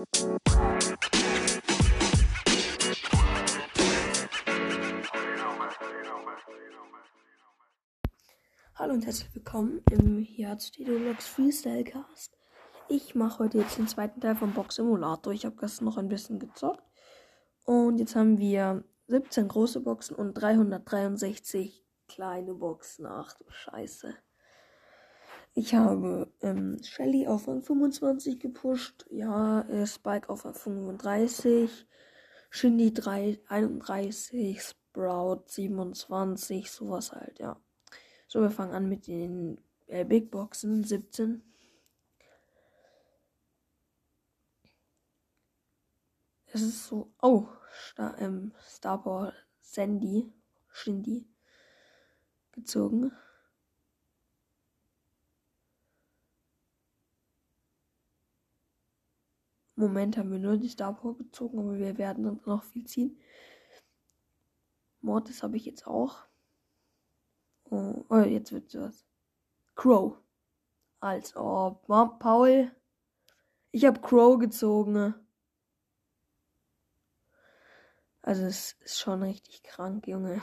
Hallo und herzlich willkommen im Herz Dedologs Freestyle Cast. Ich mache heute jetzt den zweiten Teil vom Box Simulator. Ich habe gestern noch ein bisschen gezockt. Und jetzt haben wir 17 große Boxen und 363 kleine Boxen. Ach du Scheiße. Ich habe ähm, Shelly auf Rang 25 gepusht. Ja, äh, Spike auf Rang 35. Shindy 3, 31. Sprout 27. Sowas halt, ja. So, wir fangen an mit den äh, Big Boxen. 17. Es ist so. Oh, Star, ähm, Starboy Sandy. Shindy. Gezogen. Moment haben wir nur die Star Power gezogen, aber wir werden noch viel ziehen. Mortis habe ich jetzt auch. Oh, oh jetzt wird was. Crow. Als ob. Paul. Ich habe Crow gezogen. Also es ist schon richtig krank, Junge.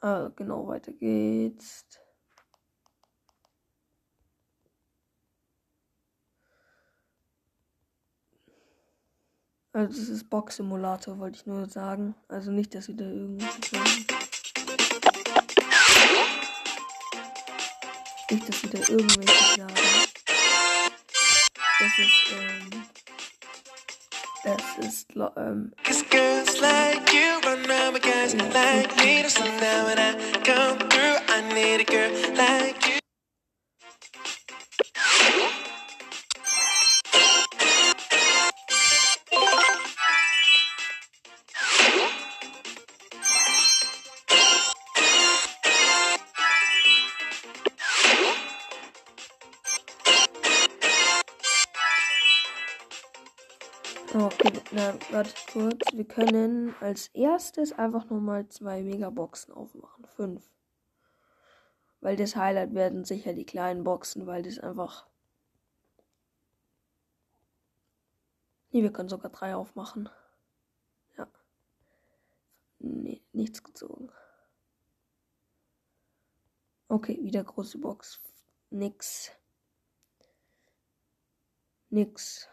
Ah, genau, weiter geht's. Also das ist Box Simulator, wollte ich nur sagen. Also nicht, dass wieder irgendwie. Nicht, dass wieder irgendwelche sagen. Das ist, ähm. Das ist, ähm. girls like warte kurz. Wir können als erstes einfach nochmal zwei Megaboxen aufmachen. Fünf. Weil das Highlight werden sicher die kleinen Boxen, weil das einfach. Nee, wir können sogar drei aufmachen. Ja. Nee, nichts gezogen. Okay, wieder große Box. Nix. Nix.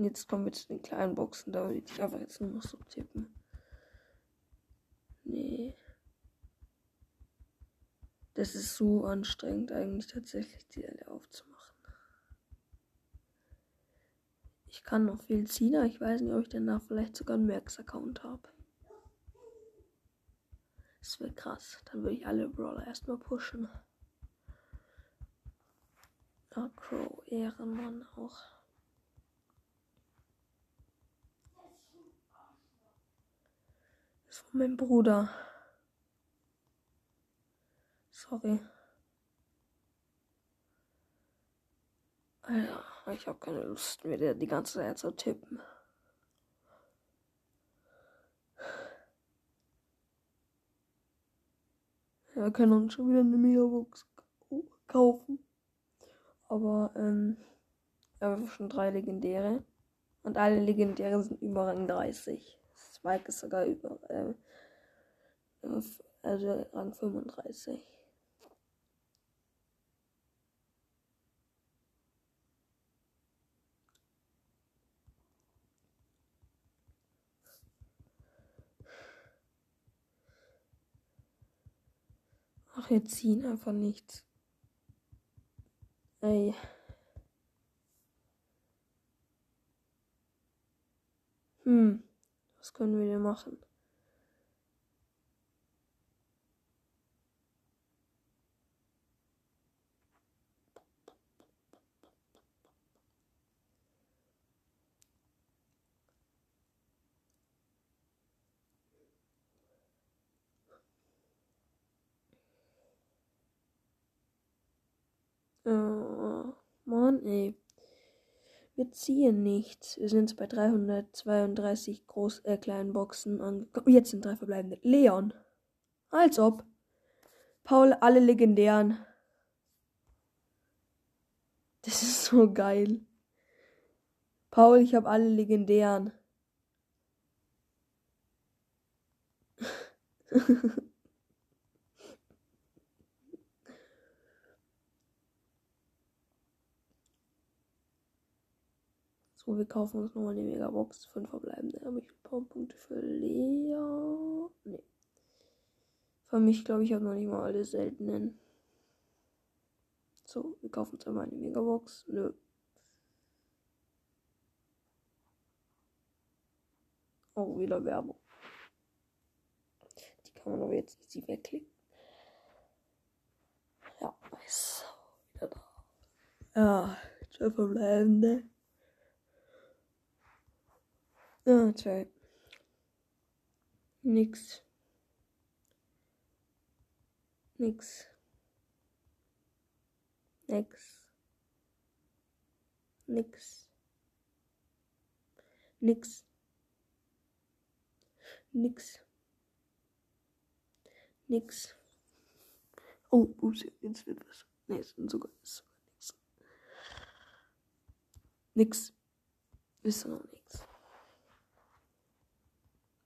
Und jetzt kommen wir zu den kleinen Boxen. Da will ich einfach jetzt nur noch so tippen. Nee. Das ist so anstrengend eigentlich tatsächlich, die alle aufzumachen. Ich kann noch viel ziehen, aber ich weiß nicht, ob ich danach vielleicht sogar einen Merks-Account habe. Das wäre krass. Dann würde ich alle Brawler erstmal pushen. Ah, Crow, Ehrenmann auch. Meinem Bruder. Sorry. Alter, ich habe keine Lust, mir die ganze Zeit zu tippen. Wir können uns schon wieder eine Megabox kaufen. Aber, ähm, wir haben schon drei legendäre. Und alle legendäre sind über Rang 30. Spike ist sogar über, äh, also Rang 35. Ach, wir ziehen einfach nichts. Ey. Hm. Können wir denn machen? Oh, Mann, ey. Wir ziehen nichts. Wir sind bei 332 groß, äh, kleinen Boxen angekommen. Jetzt sind drei verbleibende. Leon. Als ob. Paul, alle legendären. Das ist so geil. Paul, ich habe alle legendären. so, wir kaufen uns nochmal die Megabox. Fünf verbleibende. Habe ich ein paar Punkte für Lea? Nee. Für mich glaube ich habe noch nicht mal alle seltenen. So, wir kaufen uns einmal eine Megabox. Nö. Oh, wieder Werbung. Die kann man aber jetzt nicht wegklicken. Ja, ist wieder da. Ja, zwei verbleibende. Ja, zwei. Nix. Nix. Nix. Nix. Nix. Nix. Nix. Oh, ups, jetzt wird was. Ne, es sind sogar, ist sogar nix. Nix. Ist noch nix.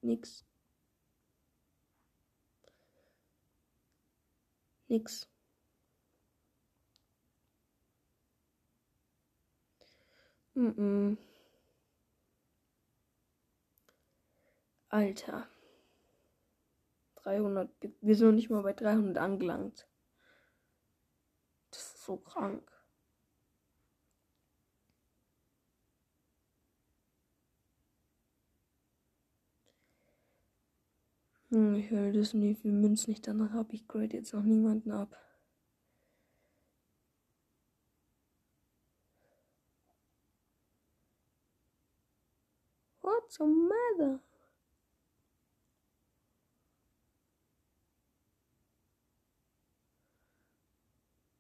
Nix. Nix. Mm, -mm. Alter. 300. Wir sind noch nicht mal bei 300 angelangt. Das ist so krank. Ich will wissen, wie viel Münzen ich danach habe. Ich grade jetzt noch niemanden ab. What's the matter?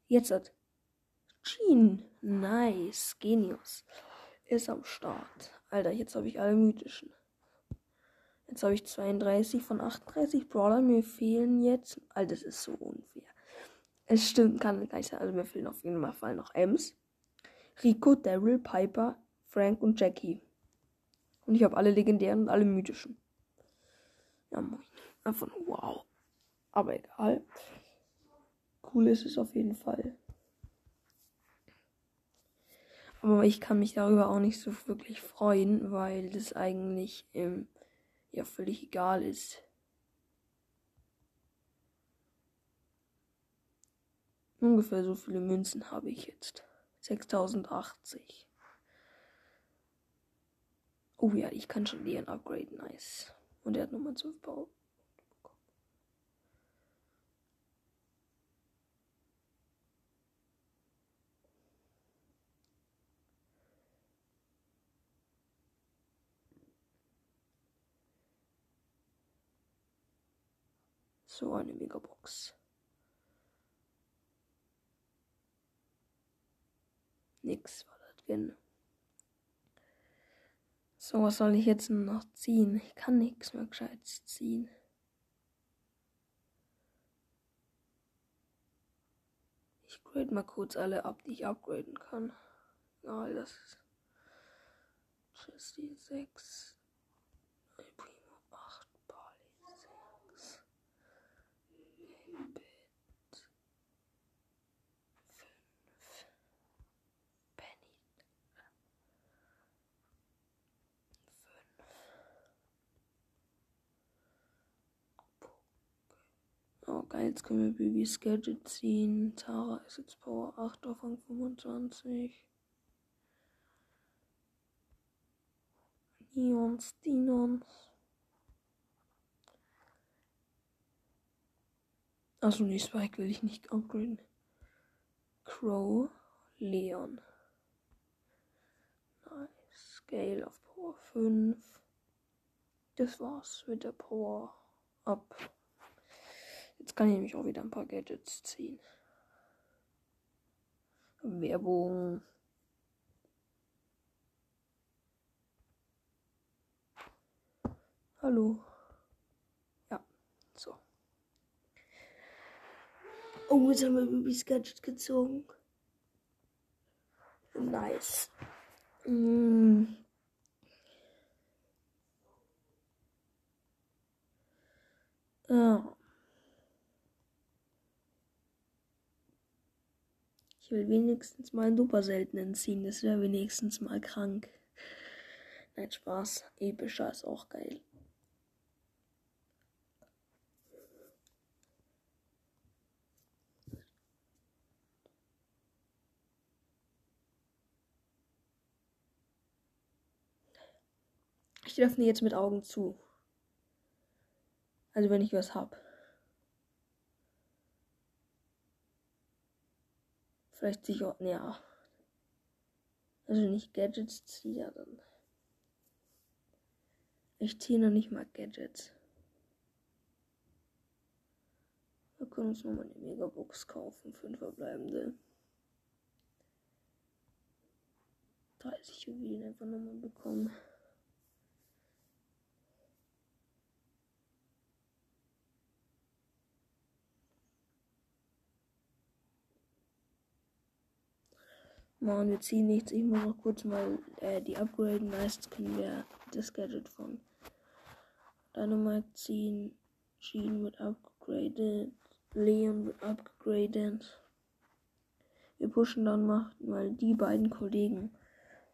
Jetzt hat Jean. Nice. Genius. Ist am Start. Alter, jetzt habe ich alle mythischen. Jetzt habe ich 32 von 38 Brawler. Mir fehlen jetzt. Alter, das ist so unfair. Es stimmt, kann gar nicht sein. Also mir fehlen auf jeden Fall noch Ems. Rico, Daryl, Piper, Frank und Jackie. Und ich habe alle legendären und alle mythischen. Ja, moin. Einfach wow. Aber egal. Cool ist es auf jeden Fall. Aber ich kann mich darüber auch nicht so wirklich freuen, weil das eigentlich ähm, ja völlig egal ist. Ungefähr so viele Münzen habe ich jetzt. 6080. Oh ja, ich kann schon Leon upgraden. Nice. Und er hat nochmal 12 Bau. So eine Megabox. Nix war da drin. So, was soll ich jetzt noch ziehen? Ich kann nichts mehr gescheites ziehen. Ich grade mal kurz alle ab, die ich upgraden kann. Ja, das ist. Tschüss, 6. geil, jetzt können wir Bibis Gadget ziehen. Tara ist jetzt Power 8 auf Rang 25. Neons, Dinons. Achso, nee, Spike will ich nicht upgraden. Crow, Leon. Nice. Scale auf Power 5. Das war's mit der Power Up. Jetzt kann ich mich auch wieder ein paar Gadgets ziehen. Werbung. Hallo. Ja, so. Oh, jetzt haben wir Bibis Gadget gezogen. Nice. Mm. Ja. Will wenigstens mal einen super seltenen ziehen. Das wäre wenigstens mal krank. Nein, Spaß. Epischer ist auch geil. Ich öffne jetzt mit Augen zu. Also wenn ich was hab. Vielleicht sicher. Ja. Also nicht Gadgets ziehe, dann. Ich ziehe noch nicht mal Gadgets. Wir können uns nochmal eine Megabox kaufen. Fünf verbleibende. 30 Juwelen einfach nochmal bekommen. Mann, wir ziehen nichts. Ich muss noch kurz mal äh, die upgraden. Meistens können wir das Gadget von Dynamite ziehen. Jean wird upgraded. Leon wird upgraded. Wir pushen dann mal die beiden Kollegen,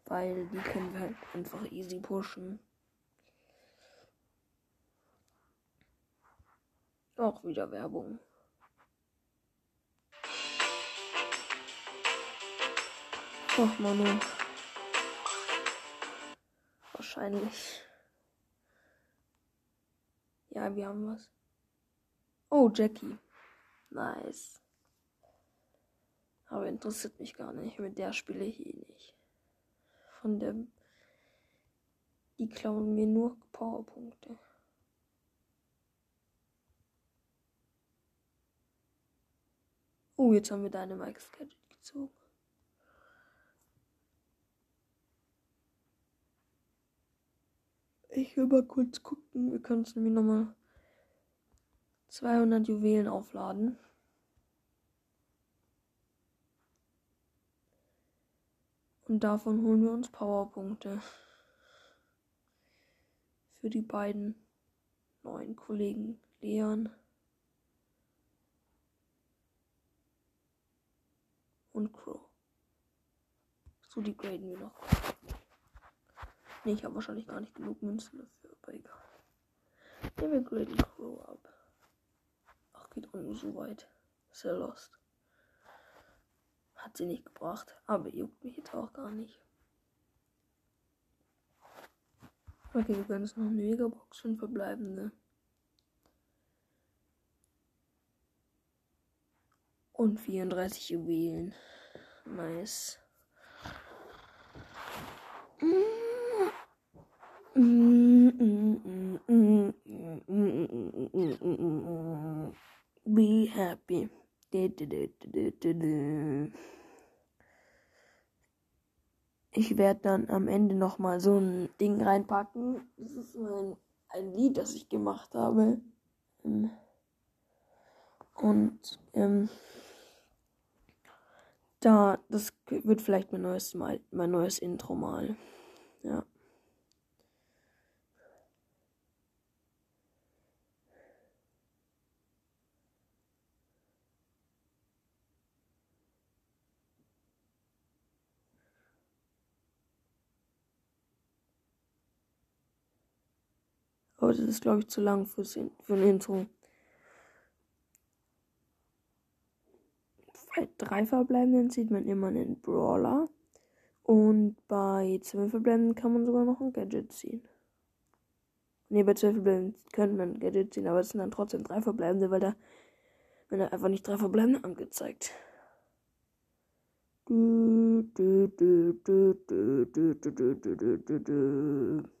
weil die können wir halt einfach easy pushen. Auch wieder Werbung. Ach, Manu. Wahrscheinlich. Ja, wir haben was. Oh, Jackie. Nice. Aber interessiert mich gar nicht. Mit der spiele ich eh nicht. Von dem. Die klauen mir nur Powerpunkte. Oh, jetzt haben wir deine Mike's Gadget gezogen. Ich will mal kurz gucken. Wir können es nämlich nochmal 200 Juwelen aufladen. Und davon holen wir uns Powerpunkte. Für die beiden neuen Kollegen Leon und Crow. So, die graden wir noch. Ne, ich habe wahrscheinlich gar nicht genug Münzen dafür, aber egal. Nehmen wir Great Crow ab. Ach, geht auch nur so weit. Ist lost. Hat sie nicht gebracht, aber juckt mich jetzt auch gar nicht. Okay, wir können jetzt noch eine Megabox, fünf verbleibende. Und 34 Juwelen. Nice. Mm. Be happy. Ich werde dann am Ende noch mal so ein Ding reinpacken. Das ist so ein, Lied, das ich gemacht habe. Und ähm, da, das wird vielleicht mein neues Mal, mein neues Intro mal. Ja. Aber das ist, glaube ich, zu lang fürs, für ein Intro. Bei drei Verbleibenden sieht man immer einen Brawler. Und bei zwölf Verbleibenden kann man sogar noch ein Gadget ziehen. Ne, bei zwölf Verbleibenden könnte man ein Gadget ziehen, aber es sind dann trotzdem drei Verbleibende, weil da werden einfach nicht drei Verbleibende angezeigt. Du, du, du, du, du, du, du, du, du, du, du.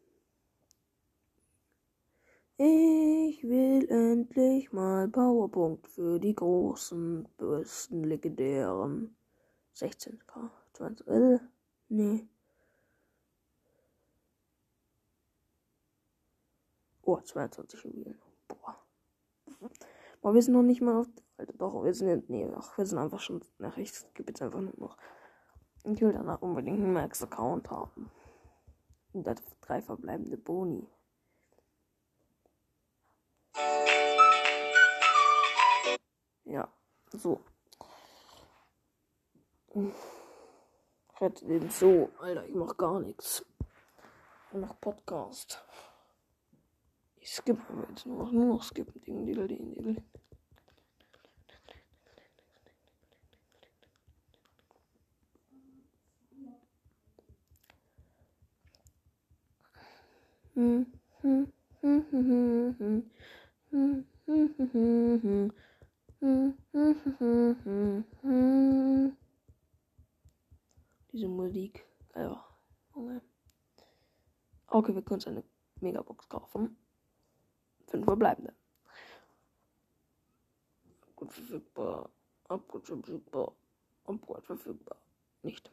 Ich will endlich mal Powerpunkt für die großen, bösen, legendären 16k. 20, äh, nee. Oh, 22 Juwelen. Boah. Aber wir sind noch nicht mal auf. Alter, doch, wir sind. Nee, ach, wir sind einfach schon. Nach rechts gibt jetzt einfach nur noch. Ich will danach unbedingt einen Max-Account haben. Und das drei verbleibende Boni. Ja, so. Hätte den so. Alter, ich mach gar nichts. Ich mach Podcast. Ich skippe aber jetzt nur noch, nur noch skippen. Ding, ding, ding, ding. Hm, hm, hm, hm, hm, hm. Hm, hm, hm, hm, Diese Musik. Ja, Junge. Okay, wir können uns eine Megabox kaufen. Fünf verbleibende. Abgut verfügbar. Abgut verfügbar. Abgut verfügbar. Nicht.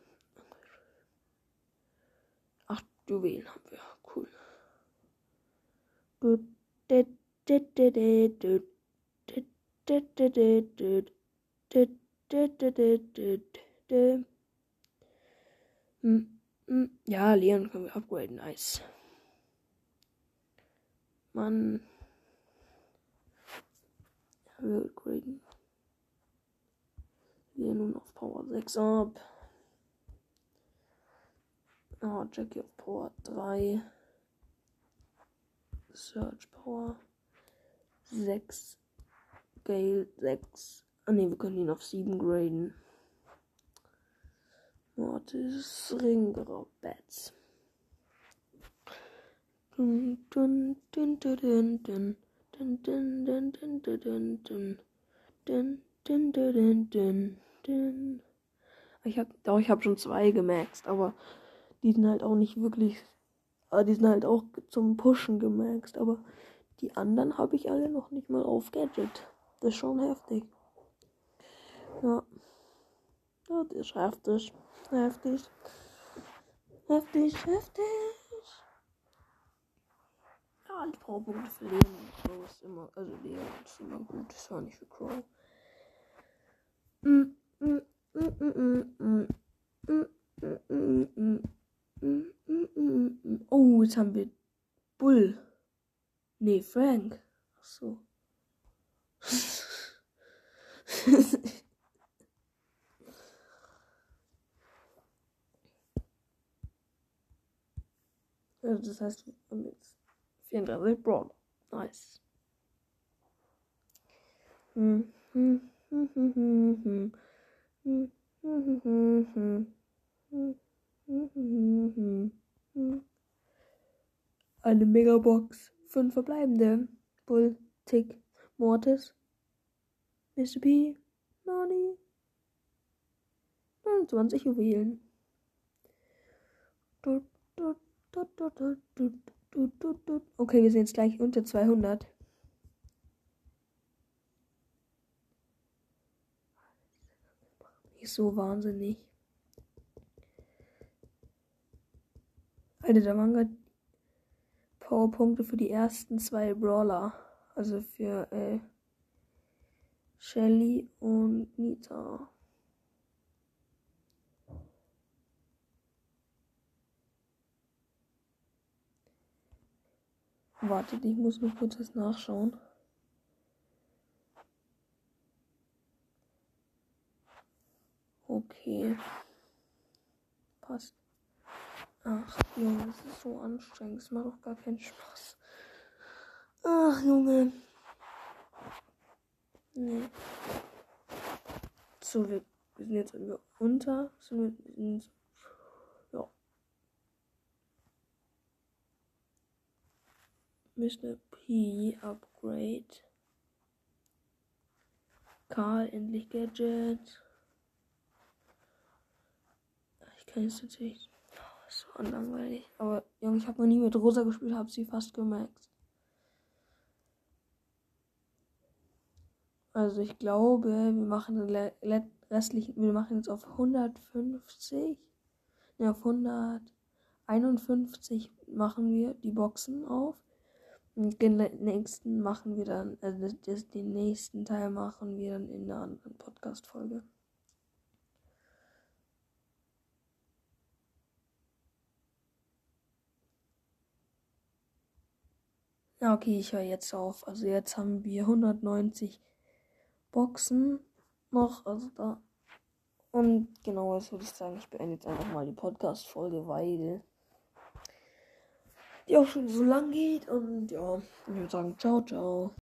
Acht Juwelen haben wir. Cool. Ja, Leon können wir upgraden. Nice. Mann. Wir upgraden. Wir nun auf Power 6 ab. Oh, Jackie auf Power 3. Search Power 6. Scale 6. Ah ne, wir können ihn auf 7 graden. Mortis Ringraubbats. Ich habe oh, ich hab schon zwei gemaxt, aber die sind halt auch nicht wirklich. Die sind halt auch zum Pushen gemaxt, aber die anderen habe ich alle noch nicht mal auf das ist schon heftig. Ja. Das ist heftig. Heftig. Heftig, heftig. Ja, die Powerpunkte für Leon Crow ist immer, also Leon ist immer gut. Das war nicht für Crow. Mm, mm, mm, oh, jetzt haben wir Bull. Nee, Frank. Ach so. also das heißt, wir haben jetzt 34 Brawl. Nice. Eine Megabox. Fünf verbleibende. Bull, Tick, Mortis, Mr. P, Nani. 29 Juwelen. Okay, wir sind jetzt gleich unter 200. Nicht so wahnsinnig. Alter, da waren gerade Powerpunkte für die ersten zwei Brawler. Also für äh, Shelly und Nita. Wartet, ich muss noch kurz das nachschauen. Okay. Passt. Ach, Junge, das ist so anstrengend. Das macht doch gar keinen Spaß. Ach, Junge. Nee. So, wir, sind jetzt unter. Sind wir, sind, ja. Mr. P Upgrade. Karl endlich Gadget. Ich kann jetzt natürlich. Das war langweilig. Aber Junge, ich habe noch nie mit Rosa gespielt, habe sie fast gemerkt. Also ich glaube, wir machen den wir machen jetzt auf 150, ne, auf 151 machen wir die Boxen auf. Und den nächsten machen wir dann, also das, das, den nächsten Teil machen wir dann in einer anderen Podcast-Folge. Ja, okay, ich höre jetzt auf. Also jetzt haben wir 190 Boxen noch. Also da. Und genau, jetzt würde ich sagen, ich beende jetzt einfach mal die Podcast-Folge, weil die auch schon so lang geht. Und ja, ich würde sagen, ciao, ciao.